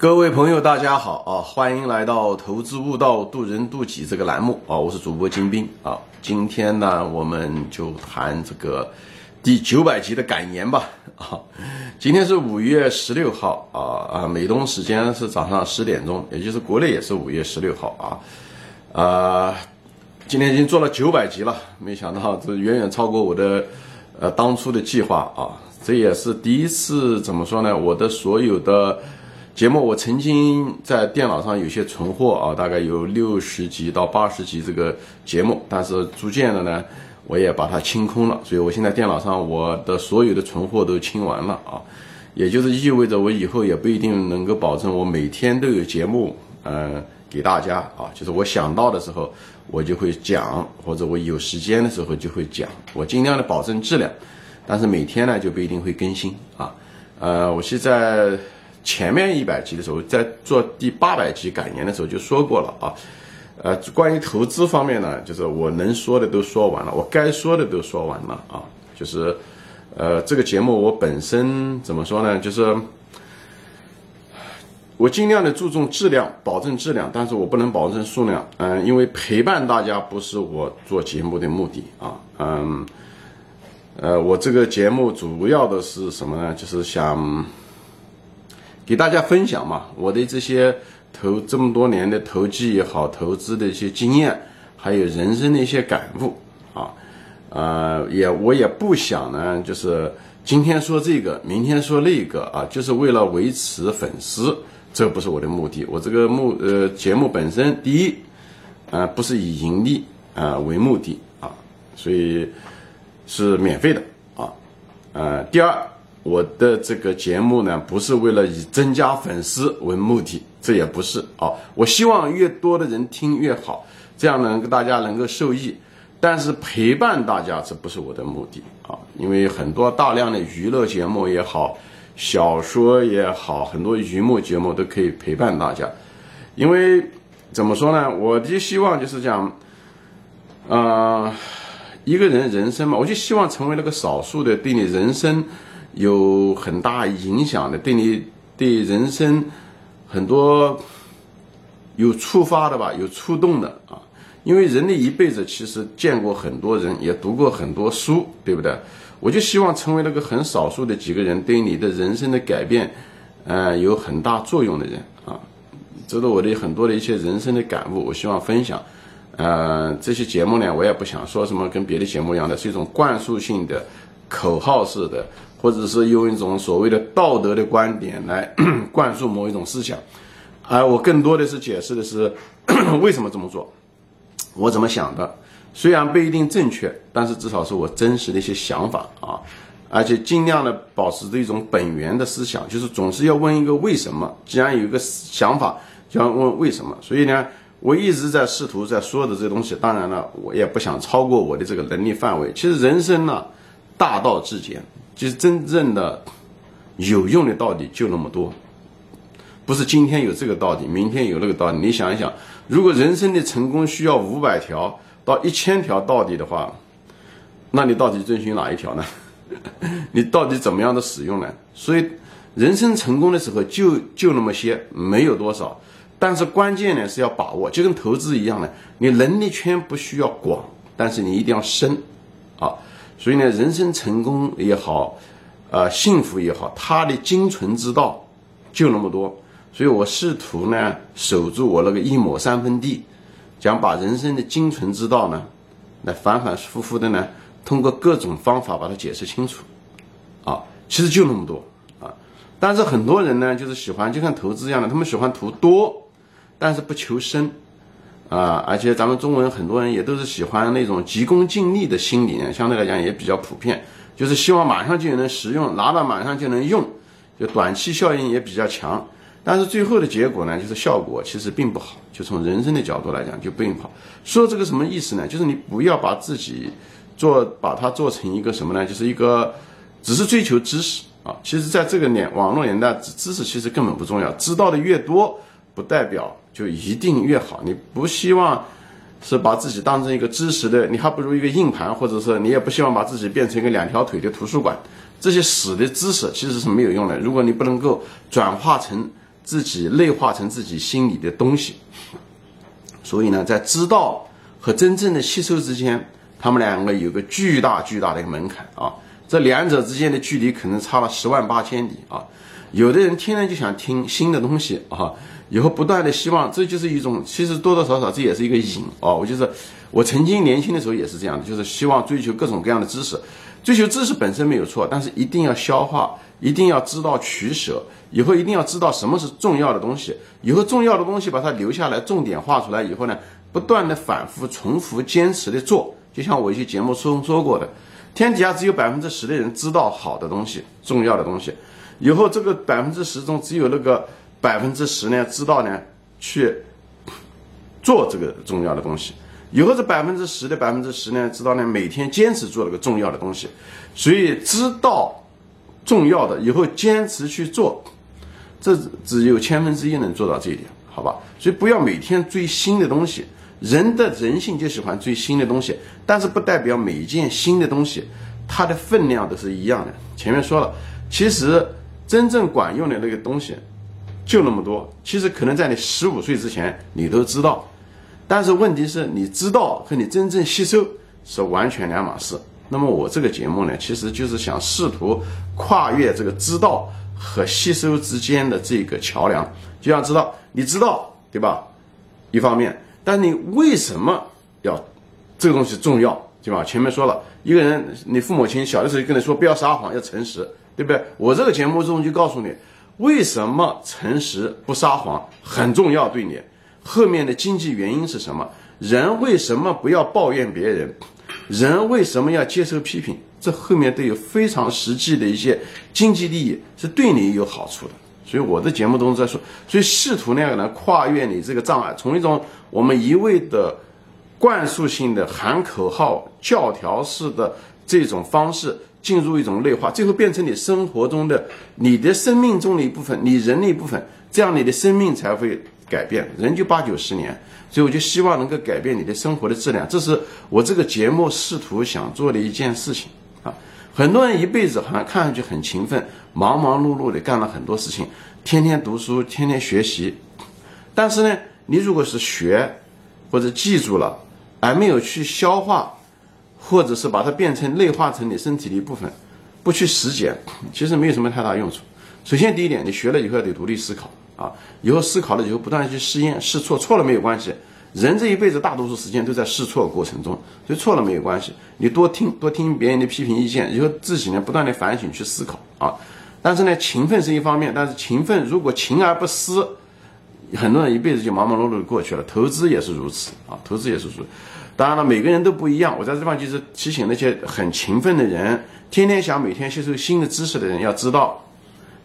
各位朋友，大家好啊！欢迎来到《投资悟道，渡人渡己》这个栏目啊！我是主播金兵啊！今天呢，我们就谈这个第九百集的感言吧啊！今天是五月十六号啊啊，美东时间是早上十点钟，也就是国内也是五月十六号啊啊！今天已经做了九百集了，没想到这远远超过我的呃当初的计划啊！这也是第一次怎么说呢？我的所有的。节目我曾经在电脑上有些存货啊，大概有六十集到八十集这个节目，但是逐渐的呢，我也把它清空了，所以我现在电脑上我的所有的存货都清完了啊，也就是意味着我以后也不一定能够保证我每天都有节目嗯给大家啊，就是我想到的时候我就会讲，或者我有时间的时候就会讲，我尽量的保证质量，但是每天呢就不一定会更新啊，呃，我现在。前面一百集的时候，在做第八百集感言的时候就说过了啊，呃，关于投资方面呢，就是我能说的都说完了，我该说的都说完了啊，就是，呃，这个节目我本身怎么说呢？就是我尽量的注重质量，保证质量，但是我不能保证数量，嗯，因为陪伴大家不是我做节目的目的啊，嗯，呃，我这个节目主要的是什么呢？就是想。给大家分享嘛，我的这些投这么多年的投机也好，投资的一些经验，还有人生的一些感悟啊，呃，也我也不想呢，就是今天说这个，明天说那个啊，就是为了维持粉丝，这不是我的目的。我这个目呃节目本身，第一，呃，不是以盈利啊为目的啊，所以是免费的啊，呃，第二。我的这个节目呢，不是为了以增加粉丝为目的，这也不是啊。我希望越多的人听越好，这样能大家能够受益。但是陪伴大家，这不是我的目的啊。因为很多大量的娱乐节目也好，小说也好，很多娱乐节目都可以陪伴大家。因为怎么说呢？我的希望就是讲，啊，一个人人生嘛，我就希望成为那个少数的对你人生。有很大影响的，对你对人生很多有触发的吧，有触动的啊。因为人的一辈子其实见过很多人，也读过很多书，对不对？我就希望成为那个很少数的几个人，对你的人生的改变，呃，有很大作用的人啊。这是我的很多的一些人生的感悟，我希望分享。呃，这些节目呢，我也不想说什么跟别的节目一样的，是一种灌输性的、口号式的。或者是用一种所谓的道德的观点来 灌输某一种思想，而我更多的是解释的是 为什么这么做，我怎么想的，虽然不一定正确，但是至少是我真实的一些想法啊，而且尽量的保持着一种本源的思想，就是总是要问一个为什么。既然有一个想法，就要问为什么。所以呢，我一直在试图在说的这东西，当然了，我也不想超过我的这个能力范围。其实人生呢，大道至简。其实真正的有用的道理就那么多，不是今天有这个道理，明天有那个道理。你想一想，如果人生的成功需要五百条到一千条道理的话，那你到底遵循哪一条呢？你到底怎么样的使用呢？所以，人生成功的时候就就那么些，没有多少。但是关键呢是要把握，就跟投资一样的，你能力圈不需要广，但是你一定要深啊。所以呢，人生成功也好，呃，幸福也好，它的精纯之道就那么多。所以我试图呢，守住我那个一亩三分地，讲把人生的精纯之道呢，来反反复复的呢，通过各种方法把它解释清楚。啊，其实就那么多啊。但是很多人呢，就是喜欢就像投资一样的，他们喜欢图多，但是不求深。啊，而且咱们中文很多人也都是喜欢那种急功近利的心理，相对来讲也比较普遍，就是希望马上就能使用，拿到马上就能用，就短期效应也比较强。但是最后的结果呢，就是效果其实并不好。就从人生的角度来讲，就并不好。说这个什么意思呢？就是你不要把自己做，把它做成一个什么呢？就是一个只是追求知识啊。其实，在这个年网络年代，知识其实根本不重要，知道的越多。不代表就一定越好。你不希望是把自己当成一个知识的，你还不如一个硬盘，或者是你也不希望把自己变成一个两条腿的图书馆。这些死的知识其实是没有用的。如果你不能够转化成自己内化成自己心里的东西。所以呢，在知道和真正的吸收之间，他们两个有个巨大巨大的一个门槛啊。这两者之间的距离可能差了十万八千里啊！有的人天天就想听新的东西啊，以后不断的希望，这就是一种，其实多多少少这也是一个瘾啊。我就是我曾经年轻的时候也是这样的，就是希望追求各种各样的知识，追求知识本身没有错，但是一定要消化，一定要知道取舍，以后一定要知道什么是重要的东西，以后重要的东西把它留下来，重点画出来以后呢，不断的反复重复坚持的做，就像我一些节目中说过的。天底下只有百分之十的人知道好的东西、重要的东西，以后这个百分之十中只有那个百分之十呢知道呢去做这个重要的东西，以后这百分之十的百分之十呢知道呢每天坚持做那个重要的东西，所以知道重要的以后坚持去做，这只有千分之一能做到这一点，好吧？所以不要每天追新的东西。人的人性就喜欢追新的东西，但是不代表每一件新的东西，它的分量都是一样的。前面说了，其实真正管用的那个东西就那么多。其实可能在你十五岁之前你都知道，但是问题是你知道和你真正吸收是完全两码事。那么我这个节目呢，其实就是想试图跨越这个知道和吸收之间的这个桥梁，就像知道，你知道对吧？一方面。但你为什么要这个东西重要，对吧？前面说了一个人，你父母亲小的时候跟你说不要撒谎，要诚实，对不对？我这个节目中就告诉你，为什么诚实不撒谎很重要，对你后面的经济原因是什么？人为什么不要抱怨别人？人为什么要接受批评？这后面都有非常实际的一些经济利益，是对你有好处的。所以我的节目中在说，所以试图那样呢跨越你这个障碍，从一种我们一味的灌输性的喊口号、教条式的这种方式，进入一种内化，最后变成你生活中的、你的生命中的一部分，你人的一部分，这样你的生命才会改变。人就八九十年，所以我就希望能够改变你的生活的质量，这是我这个节目试图想做的一件事情啊。很多人一辈子好像看上去很勤奋。忙忙碌碌的干了很多事情，天天读书，天天学习。但是呢，你如果是学或者记住了，而没有去消化，或者是把它变成内化成你身体的一部分，不去实践，其实没有什么太大用处。首先第一点，你学了以后要得独立思考啊，以后思考了以后不断去试验试错，错了没有关系。人这一辈子大多数时间都在试错过程中，所以错了没有关系。你多听多听别人的批评意见，以后自己呢不断的反省去思考啊。但是呢，勤奋是一方面，但是勤奋如果勤而不思，很多人一辈子就忙忙碌碌的过去了。投资也是如此啊，投资也是如此。当然了，每个人都不一样。我在这地方就是提醒那些很勤奋的人，天天想每天吸收新的知识的人，要知道，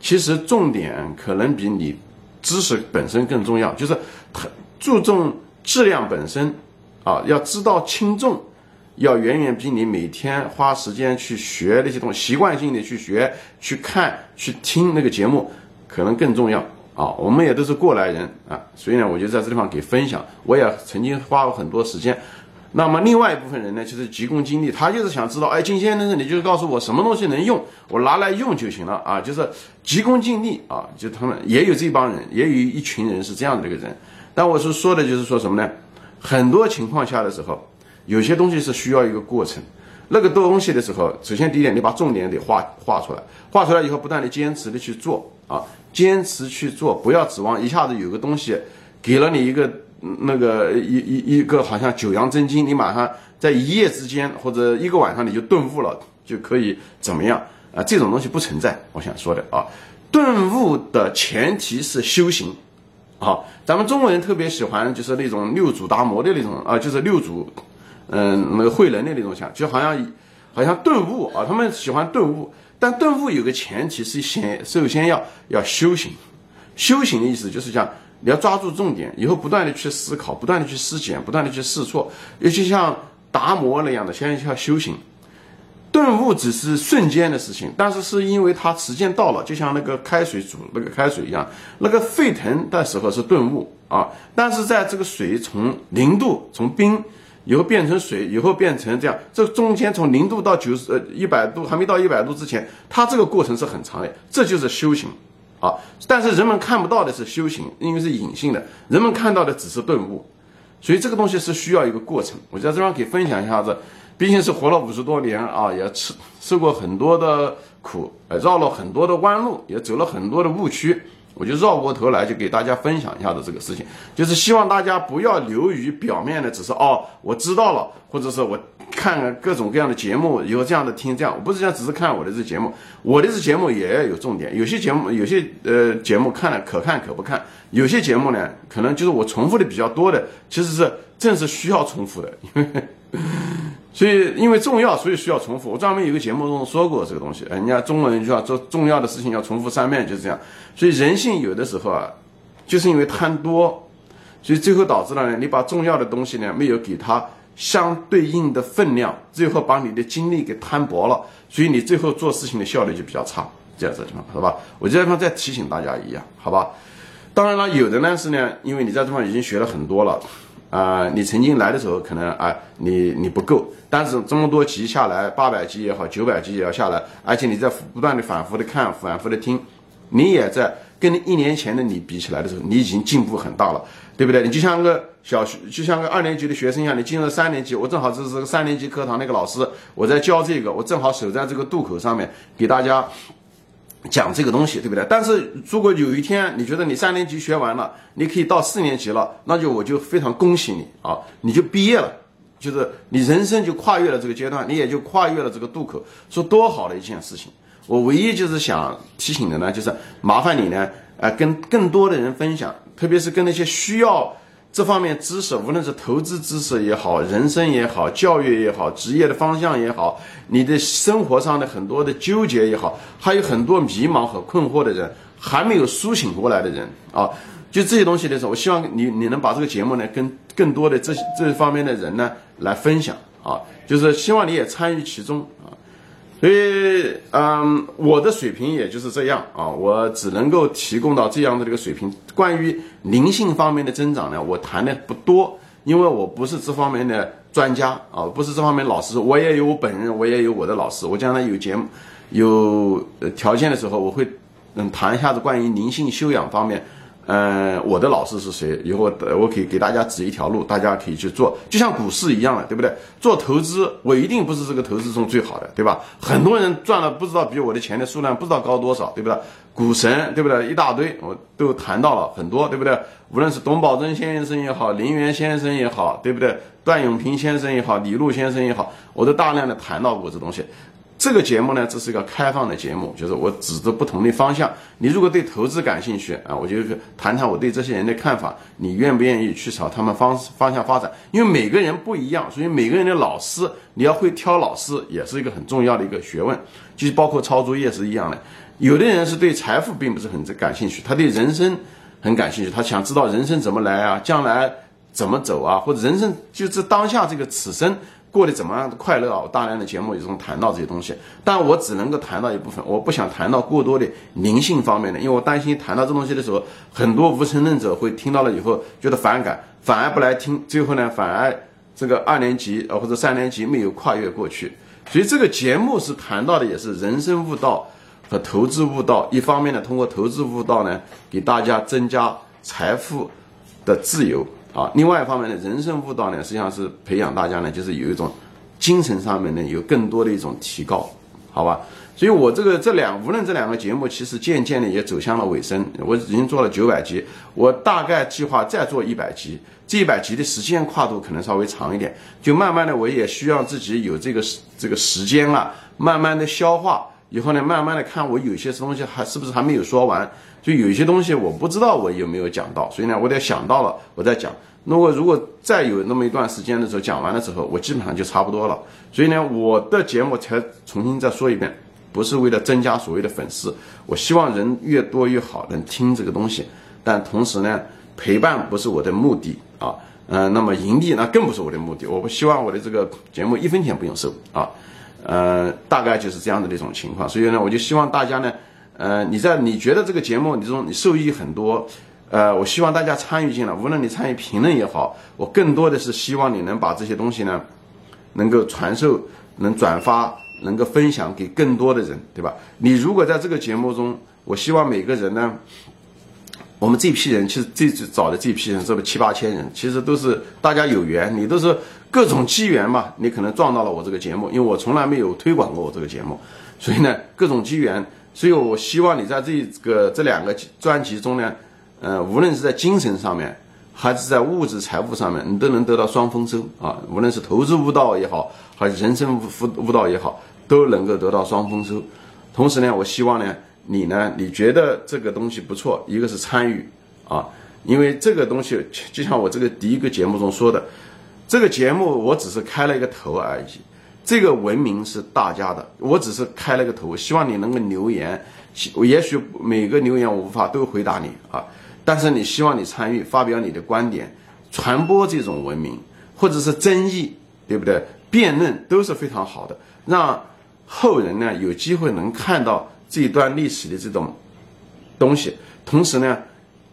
其实重点可能比你知识本身更重要，就是很注重质量本身啊，要知道轻重。要远远比你每天花时间去学那些东西，习惯性的去学、去看、去听那个节目，可能更重要啊！我们也都是过来人啊，所以呢，我就在这地方给分享。我也曾经花过很多时间。那么另外一部分人呢，就是急功近利，他就是想知道，哎，金先生，你就告诉我什么东西能用，我拿来用就行了啊！就是急功近利啊！就他们也有这帮人，也有一群人是这样的一个人。但我是说的就是说什么呢？很多情况下的时候。有些东西是需要一个过程，那个东西的时候，首先第一点，你把重点得画画出来，画出来以后，不断的坚持的去做啊，坚持去做，不要指望一下子有个东西给了你一个那个一一一个好像九阳真经，你马上在一夜之间或者一个晚上你就顿悟了，就可以怎么样啊？这种东西不存在，我想说的啊，顿悟的前提是修行，好，咱们中国人特别喜欢就是那种六祖达摩的那种啊，就是六祖。嗯，那个慧能的那种想，就好像，好像顿悟啊，他们喜欢顿悟，但顿悟有个前提是先，首先要要修行，修行的意思就是讲你要抓住重点，以后不断的去思考，不断的去思检，不断的去试错，尤其像达摩那样的，先要修行，顿悟只是瞬间的事情，但是是因为它时间到了，就像那个开水煮那个开水一样，那个沸腾的时候是顿悟啊，但是在这个水从零度从冰。以后变成水，以后变成这样，这中间从零度到九十呃一百度还没到一百度之前，它这个过程是很长的，这就是修行，啊。但是人们看不到的是修行，因为是隐性的，人们看到的只是顿悟，所以这个东西是需要一个过程。我在这方可以分享一下子，毕竟是活了五十多年啊，也吃受过很多的苦，绕了很多的弯路，也走了很多的误区。我就绕过头来，就给大家分享一下子这个事情，就是希望大家不要流于表面的，只是哦，我知道了，或者是我看各种各样的节目，有这样的听这样，我不是讲只是看我的这节目，我的这节目也要有重点，有些节目有些呃节目看了可看可不看，有些节目呢，可能就是我重复的比较多的，其实是正是需要重复的，因为。所以，因为重要，所以需要重复。我专门有个节目中说过这个东西。人家中国人就要做重要的事情要重复三遍，就是这样。所以人性有的时候啊，就是因为贪多，所以最后导致了呢，你把重要的东西呢没有给他相对应的分量，最后把你的精力给摊薄了，所以你最后做事情的效率就比较差。这样子地方，好吧？我这地方再提醒大家一样，好吧？当然了，有的呢是呢，因为你在这方已经学了很多了。啊，你曾经来的时候可能啊，你你不够，但是这么多集下来，八百集也好，九百集也要下来，而且你在不断的反复的看，反复的听，你也在跟一年前的你比起来的时候，你已经进步很大了，对不对？你就像个小学，就像个二年级的学生一样，你进入三年级，我正好这是个三年级课堂那个老师，我在教这个，我正好守在这个渡口上面给大家。讲这个东西对不对？但是如果有一天你觉得你三年级学完了，你可以到四年级了，那就我就非常恭喜你啊，你就毕业了，就是你人生就跨越了这个阶段，你也就跨越了这个渡口，说多好的一件事情。我唯一就是想提醒的呢，就是麻烦你呢，呃，跟更多的人分享，特别是跟那些需要。这方面知识，无论是投资知识也好，人生也好，教育也好，职业的方向也好，你的生活上的很多的纠结也好，还有很多迷茫和困惑的人，还没有苏醒过来的人啊，就这些东西的时候，我希望你你能把这个节目呢，跟更多的这这方面的人呢来分享啊，就是希望你也参与其中啊。所以，嗯，我的水平也就是这样啊，我只能够提供到这样的这个水平。关于灵性方面的增长呢，我谈的不多，因为我不是这方面的专家啊，不是这方面老师。我也有我本人，我也有我的老师。我将来有节目、有条件的时候，我会嗯谈一下子关于灵性修养方面。嗯，我的老师是谁？以后我可以给大家指一条路，大家可以去做，就像股市一样的，对不对？做投资，我一定不是这个投资中最好的，对吧？很多人赚了不知道比我的钱的数量不知道高多少，对不对？股神，对不对？一大堆，我都谈到了很多，对不对？无论是董宝珍先生也好，林园先生也好，对不对？段永平先生也好，李路先生也好，我都大量的谈到过这东西。这个节目呢，这是一个开放的节目，就是我指着不同的方向。你如果对投资感兴趣啊，我就谈谈我对这些人的看法。你愿不愿意去朝他们方方向发展？因为每个人不一样，所以每个人的老师，你要会挑老师，也是一个很重要的一个学问。就是包括抄作业是一样的。有的人是对财富并不是很感兴趣，他对人生很感兴趣，他想知道人生怎么来啊，将来怎么走啊，或者人生就是当下这个此生。过得怎么样的快乐啊？我大量的节目也中谈到这些东西，但我只能够谈到一部分，我不想谈到过多的灵性方面的，因为我担心谈到这东西的时候，很多无神论者会听到了以后觉得反感，反而不来听，最后呢，反而这个二年级呃或者三年级没有跨越过去。所以这个节目是谈到的也是人生悟道和投资悟道，一方面呢，通过投资悟道呢，给大家增加财富的自由。啊，另外一方面呢，人生悟道呢，实际上是培养大家呢，就是有一种精神上面呢，有更多的一种提高，好吧？所以我这个这两无论这两个节目，其实渐渐的也走向了尾声。我已经做了九百集，我大概计划再做一百集，这一百集的时间跨度可能稍微长一点，就慢慢的我也需要自己有这个这个时间了，慢慢的消化以后呢，慢慢的看我有些东西还是不是还没有说完。就有一些东西我不知道我有没有讲到，所以呢，我得想到了我再讲。那我如果再有那么一段时间的时候讲完了之后，我基本上就差不多了。所以呢，我的节目才重新再说一遍，不是为了增加所谓的粉丝，我希望人越多越好，能听这个东西。但同时呢，陪伴不是我的目的啊，嗯，那么盈利那更不是我的目的。我不希望我的这个节目一分钱不用收啊，呃，大概就是这样的一种情况。所以呢，我就希望大家呢。呃，你在你觉得这个节目你这种你受益很多，呃，我希望大家参与进来，无论你参与评论也好，我更多的是希望你能把这些东西呢，能够传授、能转发、能够分享给更多的人，对吧？你如果在这个节目中，我希望每个人呢，我们这批人其实最最早的这批人，这么七八千人，其实都是大家有缘，你都是各种机缘嘛，你可能撞到了我这个节目，因为我从来没有推广过我这个节目，所以呢，各种机缘，所以我希望你在这个这两个专辑中呢，呃，无论是在精神上面，还是在物质财富上面，你都能得到双丰收啊，无论是投资悟道也好，还是人生悟悟道也好。都能够得到双丰收，同时呢，我希望呢，你呢，你觉得这个东西不错，一个是参与啊，因为这个东西就像我这个第一个节目中说的，这个节目我只是开了一个头而已，这个文明是大家的，我只是开了个头，希望你能够留言，也许每个留言我无法都回答你啊，但是你希望你参与，发表你的观点，传播这种文明，或者是争议，对不对？辩论都是非常好的，让。后人呢有机会能看到这一段历史的这种东西，同时呢，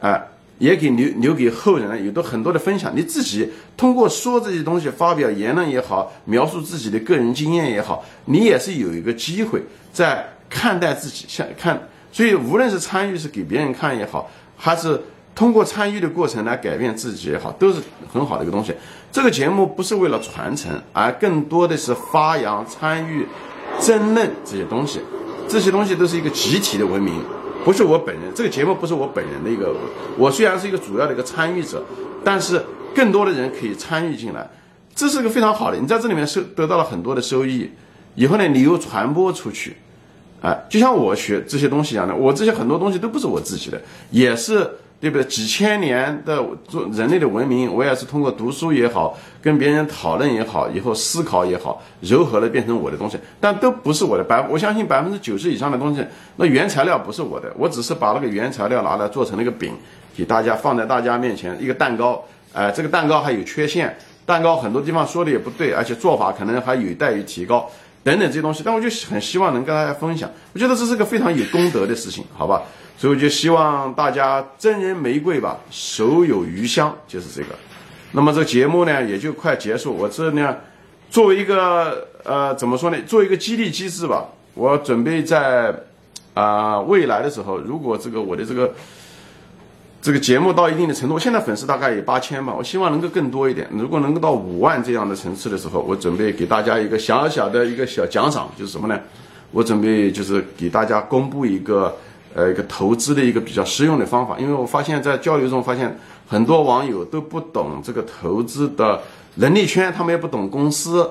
啊，也给留留给后人有的很多的分享。你自己通过说这些东西，发表言论也好，描述自己的个人经验也好，你也是有一个机会在看待自己，像看。所以无论是参与是给别人看也好，还是通过参与的过程来改变自己也好，都是很好的一个东西。这个节目不是为了传承，而更多的是发扬参与。争论这些东西，这些东西都是一个集体的文明，不是我本人。这个节目不是我本人的一个，我虽然是一个主要的一个参与者，但是更多的人可以参与进来，这是个非常好的。你在这里面收得到了很多的收益，以后呢，你又传播出去，啊，就像我学这些东西一样的，我这些很多东西都不是我自己的，也是。对不对？几千年的做人类的文明，我也是通过读书也好，跟别人讨论也好，以后思考也好，柔和的变成我的东西，但都不是我的。百我相信百分之九十以上的东西，那原材料不是我的，我只是把那个原材料拿来做成了一个饼，给大家放在大家面前，一个蛋糕。哎，这个蛋糕还有缺陷，蛋糕很多地方说的也不对，而且做法可能还有待于提高，等等这些东西。但我就很希望能跟大家分享，我觉得这是个非常有功德的事情，好吧？所以我就希望大家赠人玫瑰吧，手有余香，就是这个。那么这节目呢，也就快结束。我这呢，作为一个呃，怎么说呢？作为一个激励机制吧，我准备在啊未来的时候，如果这个我的这个这个节目到一定的程度，现在粉丝大概有八千吧，我希望能够更多一点。如果能够到五万这样的层次的时候，我准备给大家一个小小的一个小奖赏，就是什么呢？我准备就是给大家公布一个。呃，一个投资的一个比较实用的方法，因为我发现，在交流中发现很多网友都不懂这个投资的能力圈，他们也不懂公司，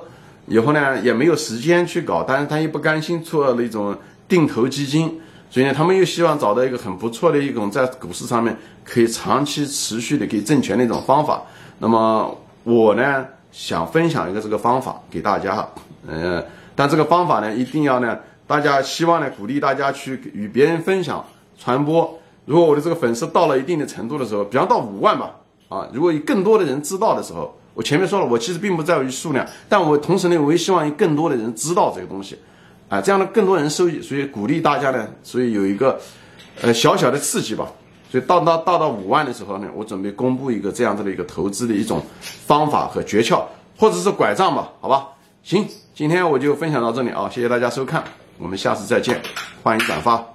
以后呢也没有时间去搞，但是他又不甘心做那种定投基金，所以呢，他们又希望找到一个很不错的一种在股市上面可以长期持续的可以挣钱的一种方法。那么我呢想分享一个这个方法给大家，呃，但这个方法呢一定要呢。大家希望呢，鼓励大家去与别人分享、传播。如果我的这个粉丝到了一定的程度的时候，比方到五万吧，啊，如果有更多的人知道的时候，我前面说了，我其实并不在于数量，但我同时呢，我也希望有更多的人知道这个东西，啊，这样的更多人受益，所以鼓励大家呢，所以有一个呃小小的刺激吧。所以到到到到五万的时候呢，我准备公布一个这样子的一个投资的一种方法和诀窍，或者是拐杖吧，好吧？行，今天我就分享到这里啊，谢谢大家收看。我们下次再见，欢迎转发。